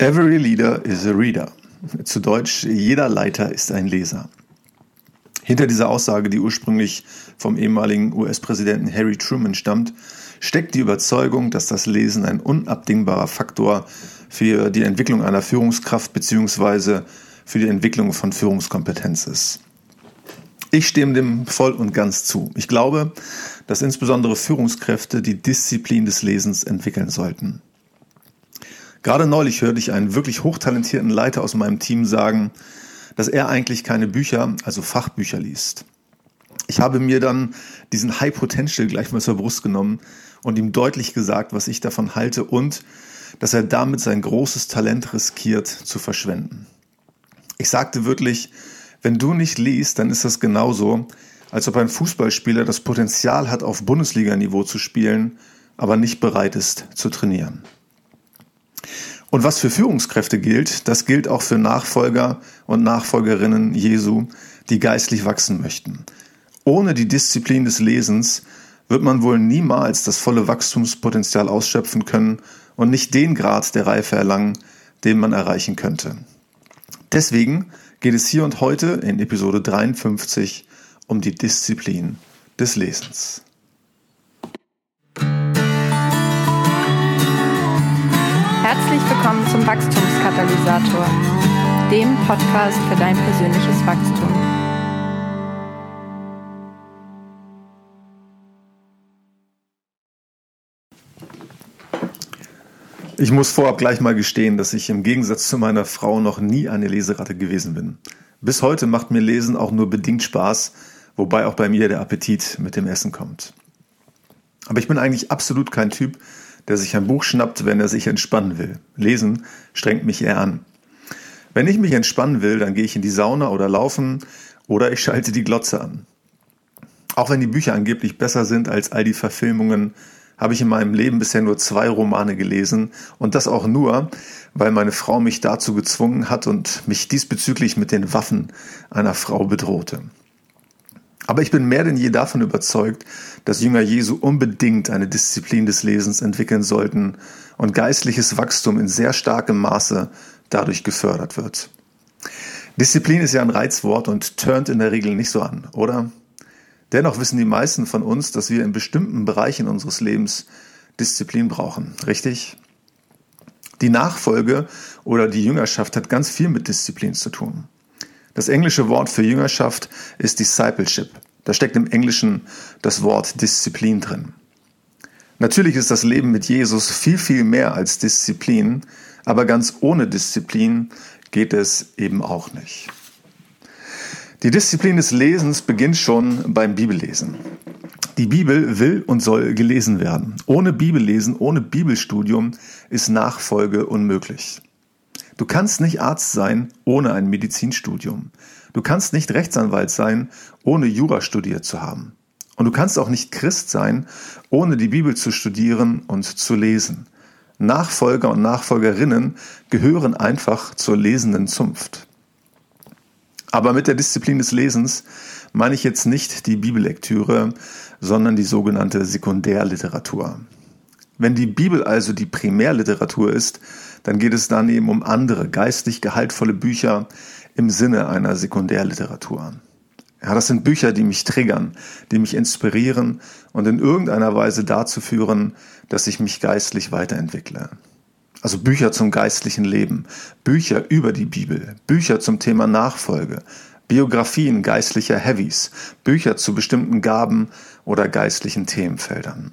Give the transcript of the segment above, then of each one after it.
Every leader is a reader. Zu Deutsch, jeder Leiter ist ein Leser. Hinter dieser Aussage, die ursprünglich vom ehemaligen US-Präsidenten Harry Truman stammt, steckt die Überzeugung, dass das Lesen ein unabdingbarer Faktor für die Entwicklung einer Führungskraft bzw. für die Entwicklung von Führungskompetenz ist. Ich stimme dem voll und ganz zu. Ich glaube, dass insbesondere Führungskräfte die Disziplin des Lesens entwickeln sollten. Gerade neulich hörte ich einen wirklich hochtalentierten Leiter aus meinem Team sagen, dass er eigentlich keine Bücher, also Fachbücher liest. Ich habe mir dann diesen High Potential gleich mal zur Brust genommen und ihm deutlich gesagt, was ich davon halte und dass er damit sein großes Talent riskiert zu verschwenden. Ich sagte wirklich, wenn du nicht liest, dann ist das genauso, als ob ein Fußballspieler das Potenzial hat, auf Bundesliganiveau zu spielen, aber nicht bereit ist zu trainieren. Und was für Führungskräfte gilt, das gilt auch für Nachfolger und Nachfolgerinnen Jesu, die geistlich wachsen möchten. Ohne die Disziplin des Lesens wird man wohl niemals das volle Wachstumspotenzial ausschöpfen können und nicht den Grad der Reife erlangen, den man erreichen könnte. Deswegen geht es hier und heute in Episode 53 um die Disziplin des Lesens. Herzlich willkommen zum Wachstumskatalysator, dem Podcast für dein persönliches Wachstum. Ich muss vorab gleich mal gestehen, dass ich im Gegensatz zu meiner Frau noch nie eine Leseratte gewesen bin. Bis heute macht mir Lesen auch nur bedingt Spaß, wobei auch bei mir der Appetit mit dem Essen kommt. Aber ich bin eigentlich absolut kein Typ, der sich ein Buch schnappt, wenn er sich entspannen will. Lesen strengt mich eher an. Wenn ich mich entspannen will, dann gehe ich in die Sauna oder laufen oder ich schalte die Glotze an. Auch wenn die Bücher angeblich besser sind als all die Verfilmungen, habe ich in meinem Leben bisher nur zwei Romane gelesen und das auch nur, weil meine Frau mich dazu gezwungen hat und mich diesbezüglich mit den Waffen einer Frau bedrohte. Aber ich bin mehr denn je davon überzeugt, dass Jünger Jesu unbedingt eine Disziplin des Lesens entwickeln sollten und geistliches Wachstum in sehr starkem Maße dadurch gefördert wird. Disziplin ist ja ein Reizwort und turnt in der Regel nicht so an, oder? Dennoch wissen die meisten von uns, dass wir in bestimmten Bereichen unseres Lebens Disziplin brauchen, richtig? Die Nachfolge oder die Jüngerschaft hat ganz viel mit Disziplin zu tun. Das englische Wort für Jüngerschaft ist Discipleship. Da steckt im Englischen das Wort Disziplin drin. Natürlich ist das Leben mit Jesus viel, viel mehr als Disziplin, aber ganz ohne Disziplin geht es eben auch nicht. Die Disziplin des Lesens beginnt schon beim Bibellesen. Die Bibel will und soll gelesen werden. Ohne Bibellesen, ohne Bibelstudium ist Nachfolge unmöglich. Du kannst nicht Arzt sein ohne ein Medizinstudium. Du kannst nicht Rechtsanwalt sein, ohne Jura studiert zu haben. Und du kannst auch nicht Christ sein, ohne die Bibel zu studieren und zu lesen. Nachfolger und Nachfolgerinnen gehören einfach zur lesenden Zunft. Aber mit der Disziplin des Lesens meine ich jetzt nicht die Bibellektüre, sondern die sogenannte Sekundärliteratur. Wenn die Bibel also die Primärliteratur ist, dann geht es dann eben um andere geistlich gehaltvolle Bücher im Sinne einer Sekundärliteratur. Ja, das sind Bücher, die mich triggern, die mich inspirieren und in irgendeiner Weise dazu führen, dass ich mich geistlich weiterentwickle. Also Bücher zum geistlichen Leben, Bücher über die Bibel, Bücher zum Thema Nachfolge, Biografien geistlicher Heavies, Bücher zu bestimmten Gaben oder geistlichen Themenfeldern.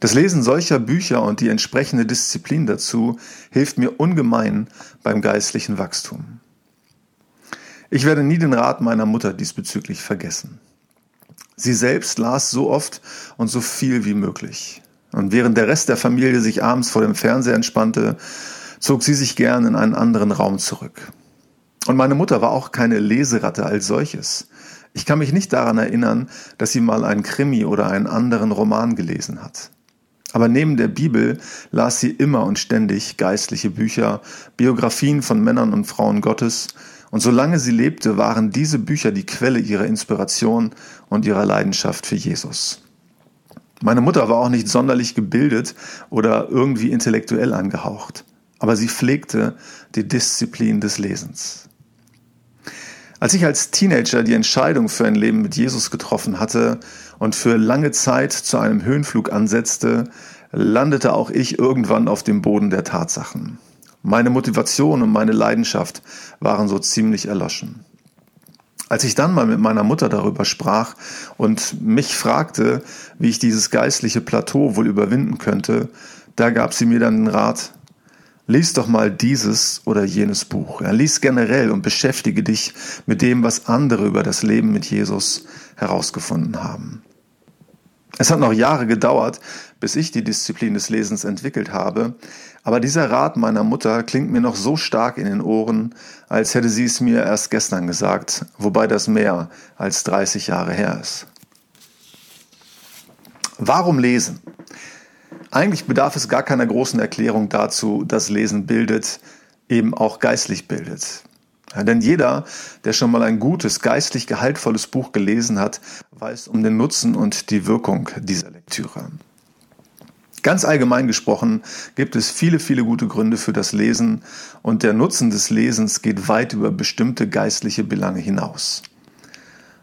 Das Lesen solcher Bücher und die entsprechende Disziplin dazu hilft mir ungemein beim geistlichen Wachstum. Ich werde nie den Rat meiner Mutter diesbezüglich vergessen. Sie selbst las so oft und so viel wie möglich. Und während der Rest der Familie sich abends vor dem Fernseher entspannte, zog sie sich gern in einen anderen Raum zurück. Und meine Mutter war auch keine Leseratte als solches. Ich kann mich nicht daran erinnern, dass sie mal einen Krimi oder einen anderen Roman gelesen hat. Aber neben der Bibel las sie immer und ständig geistliche Bücher, Biografien von Männern und Frauen Gottes, und solange sie lebte, waren diese Bücher die Quelle ihrer Inspiration und ihrer Leidenschaft für Jesus. Meine Mutter war auch nicht sonderlich gebildet oder irgendwie intellektuell angehaucht. aber sie pflegte die Disziplin des Lesens. Als ich als Teenager die Entscheidung für ein Leben mit Jesus getroffen hatte und für lange Zeit zu einem Höhenflug ansetzte, landete auch ich irgendwann auf dem Boden der Tatsachen. Meine Motivation und meine Leidenschaft waren so ziemlich erloschen. Als ich dann mal mit meiner Mutter darüber sprach und mich fragte, wie ich dieses geistliche Plateau wohl überwinden könnte, da gab sie mir dann den Rat, lies doch mal dieses oder jenes Buch. Ja, lies generell und beschäftige dich mit dem, was andere über das Leben mit Jesus herausgefunden haben. Es hat noch Jahre gedauert, bis ich die Disziplin des Lesens entwickelt habe, aber dieser Rat meiner Mutter klingt mir noch so stark in den Ohren, als hätte sie es mir erst gestern gesagt, wobei das mehr als 30 Jahre her ist. Warum lesen? Eigentlich bedarf es gar keiner großen Erklärung dazu, dass Lesen bildet, eben auch geistlich bildet. Ja, denn jeder, der schon mal ein gutes, geistlich gehaltvolles Buch gelesen hat, weiß um den Nutzen und die Wirkung dieser Lektüre. Ganz allgemein gesprochen gibt es viele, viele gute Gründe für das Lesen und der Nutzen des Lesens geht weit über bestimmte geistliche Belange hinaus.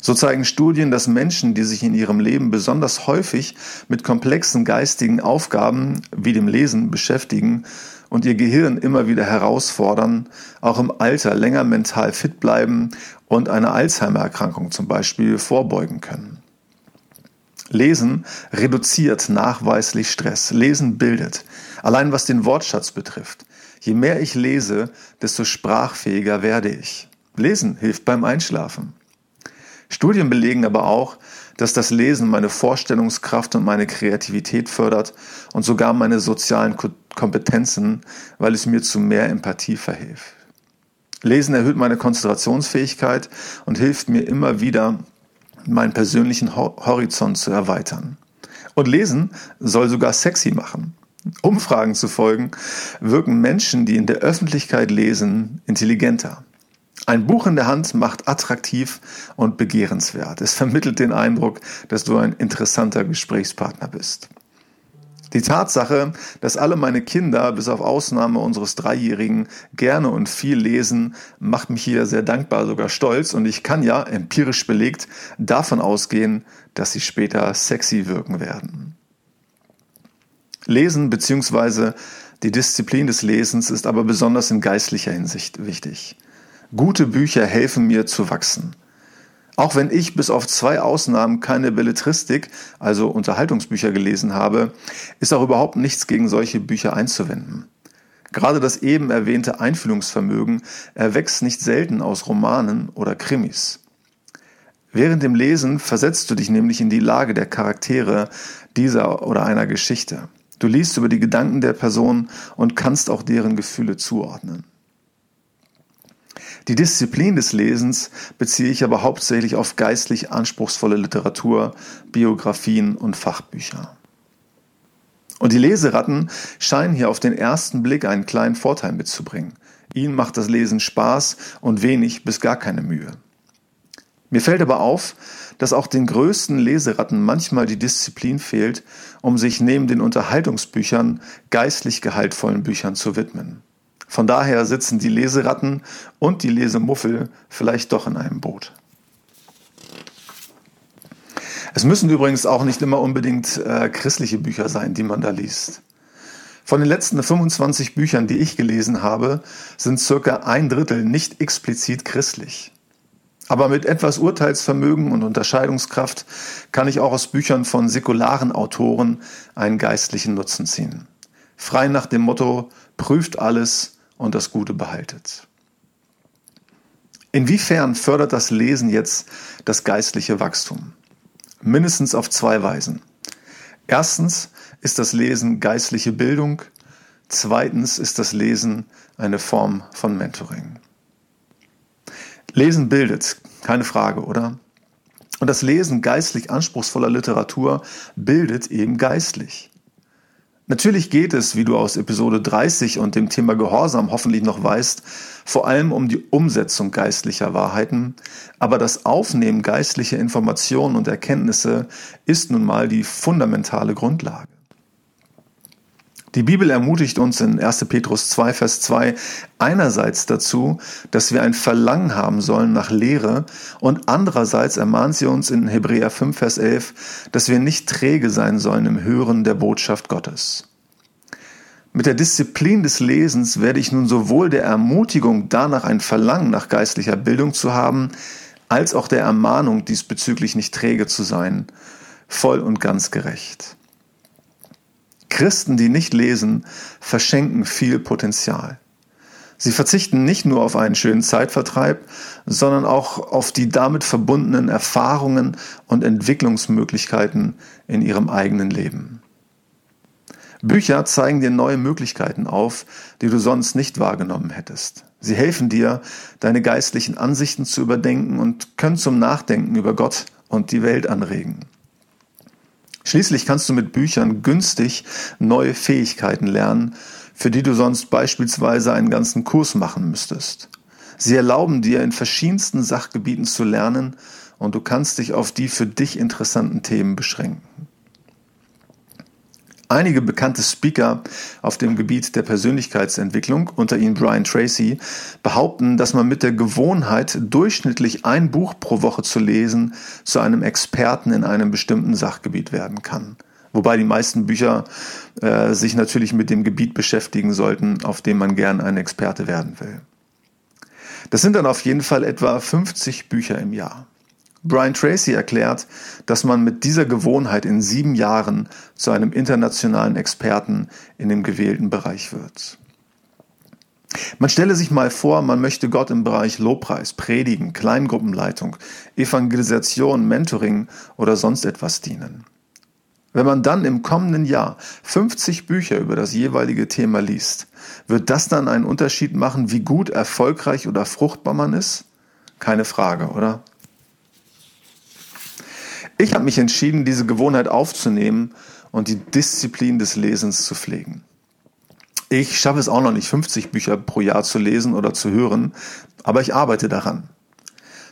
So zeigen Studien, dass Menschen, die sich in ihrem Leben besonders häufig mit komplexen geistigen Aufgaben wie dem Lesen beschäftigen und ihr Gehirn immer wieder herausfordern, auch im Alter länger mental fit bleiben und einer Alzheimer-Erkrankung zum Beispiel vorbeugen können. Lesen reduziert nachweislich Stress. Lesen bildet. Allein was den Wortschatz betrifft. Je mehr ich lese, desto sprachfähiger werde ich. Lesen hilft beim Einschlafen. Studien belegen aber auch, dass das Lesen meine Vorstellungskraft und meine Kreativität fördert und sogar meine sozialen Kompetenzen, weil es mir zu mehr Empathie verhilft. Lesen erhöht meine Konzentrationsfähigkeit und hilft mir immer wieder, meinen persönlichen Horizont zu erweitern. Und Lesen soll sogar sexy machen. Umfragen zu folgen, wirken Menschen, die in der Öffentlichkeit lesen, intelligenter. Ein Buch in der Hand macht attraktiv und begehrenswert. Es vermittelt den Eindruck, dass du ein interessanter Gesprächspartner bist. Die Tatsache, dass alle meine Kinder, bis auf Ausnahme unseres Dreijährigen, gerne und viel lesen, macht mich hier sehr dankbar, sogar stolz. Und ich kann ja, empirisch belegt, davon ausgehen, dass sie später sexy wirken werden. Lesen bzw. die Disziplin des Lesens ist aber besonders in geistlicher Hinsicht wichtig. Gute Bücher helfen mir zu wachsen. Auch wenn ich bis auf zwei Ausnahmen keine Belletristik, also Unterhaltungsbücher gelesen habe, ist auch überhaupt nichts gegen solche Bücher einzuwenden. Gerade das eben erwähnte Einfühlungsvermögen erwächst nicht selten aus Romanen oder Krimis. Während dem Lesen versetzt du dich nämlich in die Lage der Charaktere dieser oder einer Geschichte. Du liest über die Gedanken der Person und kannst auch deren Gefühle zuordnen. Die Disziplin des Lesens beziehe ich aber hauptsächlich auf geistlich anspruchsvolle Literatur, Biografien und Fachbücher. Und die Leseratten scheinen hier auf den ersten Blick einen kleinen Vorteil mitzubringen. Ihnen macht das Lesen Spaß und wenig bis gar keine Mühe. Mir fällt aber auf, dass auch den größten Leseratten manchmal die Disziplin fehlt, um sich neben den Unterhaltungsbüchern geistlich gehaltvollen Büchern zu widmen. Von daher sitzen die Leseratten und die Lesemuffel vielleicht doch in einem Boot. Es müssen übrigens auch nicht immer unbedingt äh, christliche Bücher sein, die man da liest. Von den letzten 25 Büchern, die ich gelesen habe, sind circa ein Drittel nicht explizit christlich. Aber mit etwas Urteilsvermögen und Unterscheidungskraft kann ich auch aus Büchern von säkularen Autoren einen geistlichen Nutzen ziehen. Frei nach dem Motto, prüft alles, und das Gute behaltet. Inwiefern fördert das Lesen jetzt das geistliche Wachstum? Mindestens auf zwei Weisen. Erstens ist das Lesen geistliche Bildung. Zweitens ist das Lesen eine Form von Mentoring. Lesen bildet, keine Frage, oder? Und das Lesen geistlich anspruchsvoller Literatur bildet eben geistlich. Natürlich geht es, wie du aus Episode 30 und dem Thema Gehorsam hoffentlich noch weißt, vor allem um die Umsetzung geistlicher Wahrheiten, aber das Aufnehmen geistlicher Informationen und Erkenntnisse ist nun mal die fundamentale Grundlage. Die Bibel ermutigt uns in 1. Petrus 2, Vers 2 einerseits dazu, dass wir ein Verlangen haben sollen nach Lehre und andererseits ermahnt sie uns in Hebräer 5, Vers 11, dass wir nicht träge sein sollen im Hören der Botschaft Gottes. Mit der Disziplin des Lesens werde ich nun sowohl der Ermutigung danach ein Verlangen nach geistlicher Bildung zu haben, als auch der Ermahnung diesbezüglich nicht träge zu sein, voll und ganz gerecht. Christen, die nicht lesen, verschenken viel Potenzial. Sie verzichten nicht nur auf einen schönen Zeitvertreib, sondern auch auf die damit verbundenen Erfahrungen und Entwicklungsmöglichkeiten in ihrem eigenen Leben. Bücher zeigen dir neue Möglichkeiten auf, die du sonst nicht wahrgenommen hättest. Sie helfen dir, deine geistlichen Ansichten zu überdenken und können zum Nachdenken über Gott und die Welt anregen. Schließlich kannst du mit Büchern günstig neue Fähigkeiten lernen, für die du sonst beispielsweise einen ganzen Kurs machen müsstest. Sie erlauben dir in verschiedensten Sachgebieten zu lernen und du kannst dich auf die für dich interessanten Themen beschränken. Einige bekannte Speaker auf dem Gebiet der Persönlichkeitsentwicklung, unter ihnen Brian Tracy, behaupten, dass man mit der Gewohnheit, durchschnittlich ein Buch pro Woche zu lesen, zu einem Experten in einem bestimmten Sachgebiet werden kann. Wobei die meisten Bücher äh, sich natürlich mit dem Gebiet beschäftigen sollten, auf dem man gern ein Experte werden will. Das sind dann auf jeden Fall etwa 50 Bücher im Jahr. Brian Tracy erklärt, dass man mit dieser Gewohnheit in sieben Jahren zu einem internationalen Experten in dem gewählten Bereich wird. Man stelle sich mal vor, man möchte Gott im Bereich Lobpreis, Predigen, Kleingruppenleitung, Evangelisation, Mentoring oder sonst etwas dienen. Wenn man dann im kommenden Jahr 50 Bücher über das jeweilige Thema liest, wird das dann einen Unterschied machen, wie gut, erfolgreich oder fruchtbar man ist? Keine Frage, oder? Ich habe mich entschieden, diese Gewohnheit aufzunehmen und die Disziplin des Lesens zu pflegen. Ich schaffe es auch noch nicht, 50 Bücher pro Jahr zu lesen oder zu hören, aber ich arbeite daran.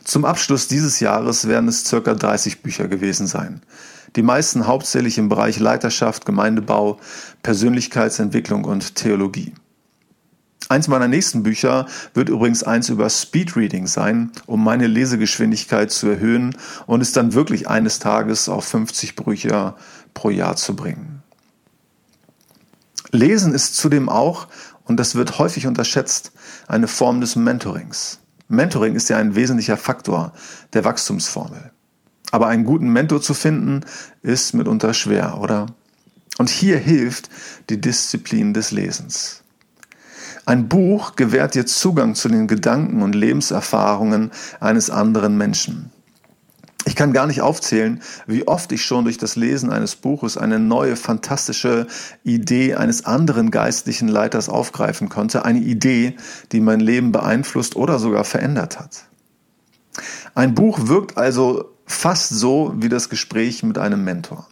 Zum Abschluss dieses Jahres werden es circa 30 Bücher gewesen sein. Die meisten hauptsächlich im Bereich Leiterschaft, Gemeindebau, Persönlichkeitsentwicklung und Theologie. Eins meiner nächsten Bücher wird übrigens eins über Speedreading sein, um meine Lesegeschwindigkeit zu erhöhen und es dann wirklich eines Tages auf 50 Bücher pro Jahr zu bringen. Lesen ist zudem auch, und das wird häufig unterschätzt, eine Form des Mentorings. Mentoring ist ja ein wesentlicher Faktor der Wachstumsformel. Aber einen guten Mentor zu finden, ist mitunter schwer, oder? Und hier hilft die Disziplin des Lesens. Ein Buch gewährt dir Zugang zu den Gedanken und Lebenserfahrungen eines anderen Menschen. Ich kann gar nicht aufzählen, wie oft ich schon durch das Lesen eines Buches eine neue, fantastische Idee eines anderen geistlichen Leiters aufgreifen konnte. Eine Idee, die mein Leben beeinflusst oder sogar verändert hat. Ein Buch wirkt also fast so wie das Gespräch mit einem Mentor.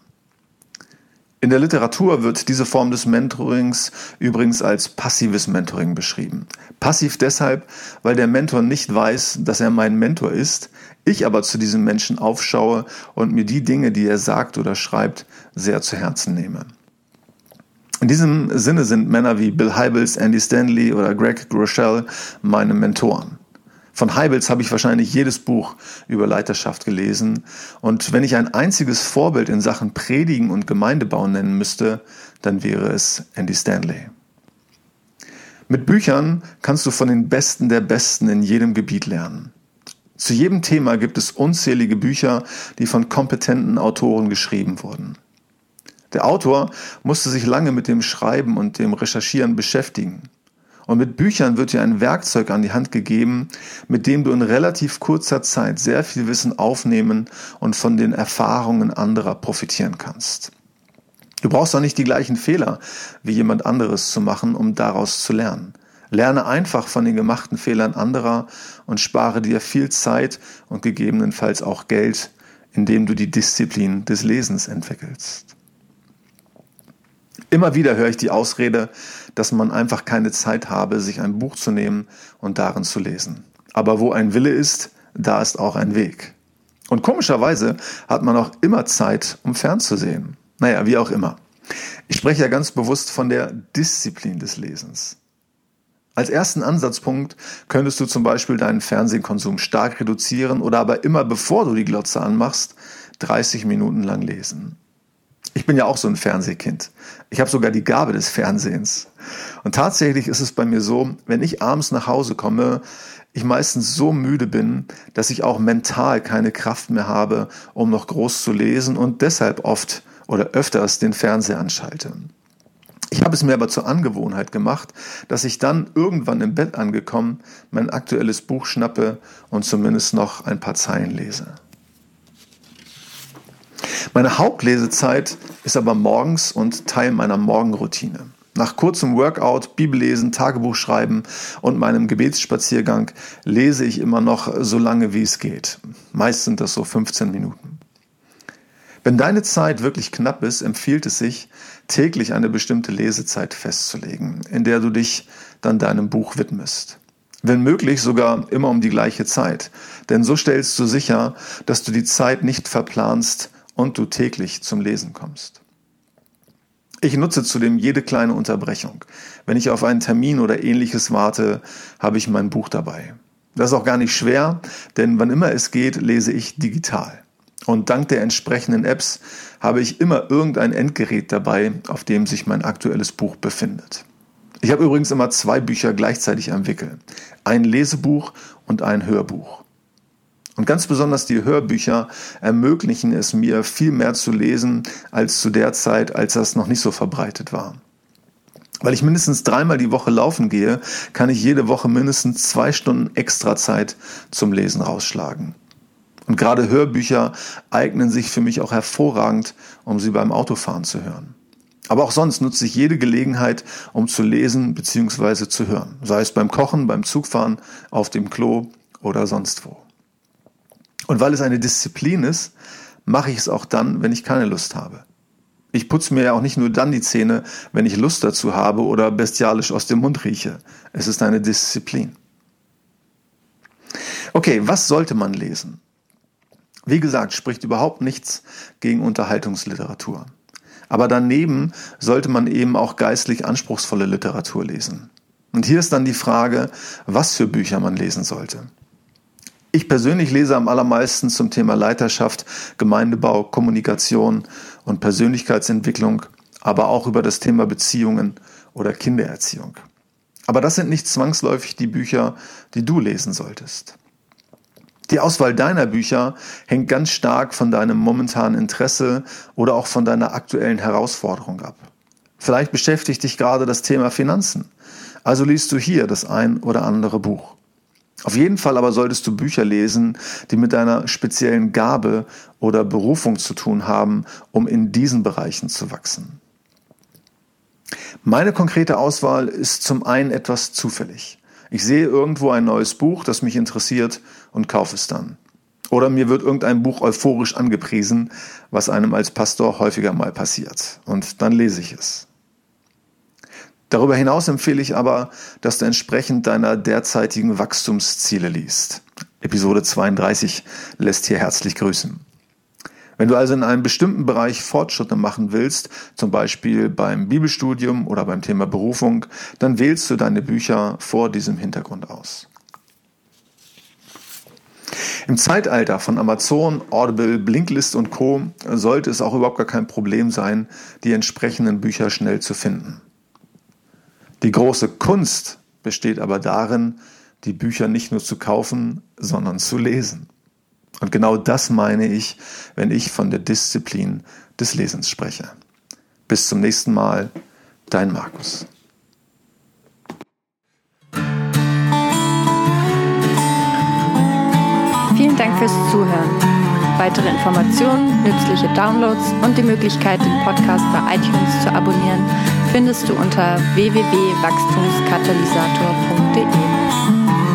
In der Literatur wird diese Form des Mentorings übrigens als passives Mentoring beschrieben. Passiv deshalb, weil der Mentor nicht weiß, dass er mein Mentor ist, ich aber zu diesem Menschen aufschaue und mir die Dinge, die er sagt oder schreibt, sehr zu Herzen nehme. In diesem Sinne sind Männer wie Bill Hybels, Andy Stanley oder Greg Groeschel meine Mentoren. Von Heibels habe ich wahrscheinlich jedes Buch über Leiterschaft gelesen. Und wenn ich ein einziges Vorbild in Sachen Predigen und Gemeindebau nennen müsste, dann wäre es Andy Stanley. Mit Büchern kannst du von den Besten der Besten in jedem Gebiet lernen. Zu jedem Thema gibt es unzählige Bücher, die von kompetenten Autoren geschrieben wurden. Der Autor musste sich lange mit dem Schreiben und dem Recherchieren beschäftigen. Und mit Büchern wird dir ein Werkzeug an die Hand gegeben, mit dem du in relativ kurzer Zeit sehr viel Wissen aufnehmen und von den Erfahrungen anderer profitieren kannst. Du brauchst auch nicht die gleichen Fehler wie jemand anderes zu machen, um daraus zu lernen. Lerne einfach von den gemachten Fehlern anderer und spare dir viel Zeit und gegebenenfalls auch Geld, indem du die Disziplin des Lesens entwickelst. Immer wieder höre ich die Ausrede, dass man einfach keine Zeit habe, sich ein Buch zu nehmen und darin zu lesen. Aber wo ein Wille ist, da ist auch ein Weg. Und komischerweise hat man auch immer Zeit, um fernzusehen. Naja, wie auch immer. Ich spreche ja ganz bewusst von der Disziplin des Lesens. Als ersten Ansatzpunkt könntest du zum Beispiel deinen Fernsehkonsum stark reduzieren oder aber immer bevor du die Glotze anmachst, 30 Minuten lang lesen. Ich bin ja auch so ein Fernsehkind. Ich habe sogar die Gabe des Fernsehens. Und tatsächlich ist es bei mir so, wenn ich abends nach Hause komme, ich meistens so müde bin, dass ich auch mental keine Kraft mehr habe, um noch groß zu lesen und deshalb oft oder öfters den Fernseher anschalte. Ich habe es mir aber zur Angewohnheit gemacht, dass ich dann irgendwann im Bett angekommen mein aktuelles Buch schnappe und zumindest noch ein paar Zeilen lese. Meine Hauptlesezeit ist aber morgens und Teil meiner Morgenroutine. Nach kurzem Workout, Bibellesen, Tagebuch schreiben und meinem Gebetsspaziergang lese ich immer noch so lange wie es geht. Meist sind das so 15 Minuten. Wenn deine Zeit wirklich knapp ist, empfiehlt es sich, täglich eine bestimmte Lesezeit festzulegen, in der du dich dann deinem Buch widmest. Wenn möglich sogar immer um die gleiche Zeit, denn so stellst du sicher, dass du die Zeit nicht verplanst und du täglich zum Lesen kommst. Ich nutze zudem jede kleine Unterbrechung. Wenn ich auf einen Termin oder ähnliches warte, habe ich mein Buch dabei. Das ist auch gar nicht schwer, denn wann immer es geht, lese ich digital. Und dank der entsprechenden Apps habe ich immer irgendein Endgerät dabei, auf dem sich mein aktuelles Buch befindet. Ich habe übrigens immer zwei Bücher gleichzeitig am Wickel. Ein Lesebuch und ein Hörbuch. Und ganz besonders die Hörbücher ermöglichen es mir, viel mehr zu lesen als zu der Zeit, als das noch nicht so verbreitet war. Weil ich mindestens dreimal die Woche laufen gehe, kann ich jede Woche mindestens zwei Stunden extra Zeit zum Lesen rausschlagen. Und gerade Hörbücher eignen sich für mich auch hervorragend, um sie beim Autofahren zu hören. Aber auch sonst nutze ich jede Gelegenheit, um zu lesen bzw. zu hören. Sei es beim Kochen, beim Zugfahren, auf dem Klo oder sonst wo. Und weil es eine Disziplin ist, mache ich es auch dann, wenn ich keine Lust habe. Ich putze mir ja auch nicht nur dann die Zähne, wenn ich Lust dazu habe oder bestialisch aus dem Mund rieche. Es ist eine Disziplin. Okay, was sollte man lesen? Wie gesagt, spricht überhaupt nichts gegen Unterhaltungsliteratur. Aber daneben sollte man eben auch geistlich anspruchsvolle Literatur lesen. Und hier ist dann die Frage, was für Bücher man lesen sollte. Ich persönlich lese am allermeisten zum Thema Leiterschaft, Gemeindebau, Kommunikation und Persönlichkeitsentwicklung, aber auch über das Thema Beziehungen oder Kindererziehung. Aber das sind nicht zwangsläufig die Bücher, die du lesen solltest. Die Auswahl deiner Bücher hängt ganz stark von deinem momentanen Interesse oder auch von deiner aktuellen Herausforderung ab. Vielleicht beschäftigt dich gerade das Thema Finanzen. Also liest du hier das ein oder andere Buch. Auf jeden Fall aber solltest du Bücher lesen, die mit deiner speziellen Gabe oder Berufung zu tun haben, um in diesen Bereichen zu wachsen. Meine konkrete Auswahl ist zum einen etwas zufällig. Ich sehe irgendwo ein neues Buch, das mich interessiert und kaufe es dann. Oder mir wird irgendein Buch euphorisch angepriesen, was einem als Pastor häufiger mal passiert. Und dann lese ich es. Darüber hinaus empfehle ich aber, dass du entsprechend deiner derzeitigen Wachstumsziele liest. Episode 32 lässt hier herzlich grüßen. Wenn du also in einem bestimmten Bereich Fortschritte machen willst, zum Beispiel beim Bibelstudium oder beim Thema Berufung, dann wählst du deine Bücher vor diesem Hintergrund aus. Im Zeitalter von Amazon, Audible, Blinklist und Co. sollte es auch überhaupt gar kein Problem sein, die entsprechenden Bücher schnell zu finden. Die große Kunst besteht aber darin, die Bücher nicht nur zu kaufen, sondern zu lesen. Und genau das meine ich, wenn ich von der Disziplin des Lesens spreche. Bis zum nächsten Mal, dein Markus. Vielen Dank fürs Zuhören. Weitere Informationen, nützliche Downloads und die Möglichkeit, den Podcast bei iTunes zu abonnieren, findest du unter www.wachstumskatalysator.de.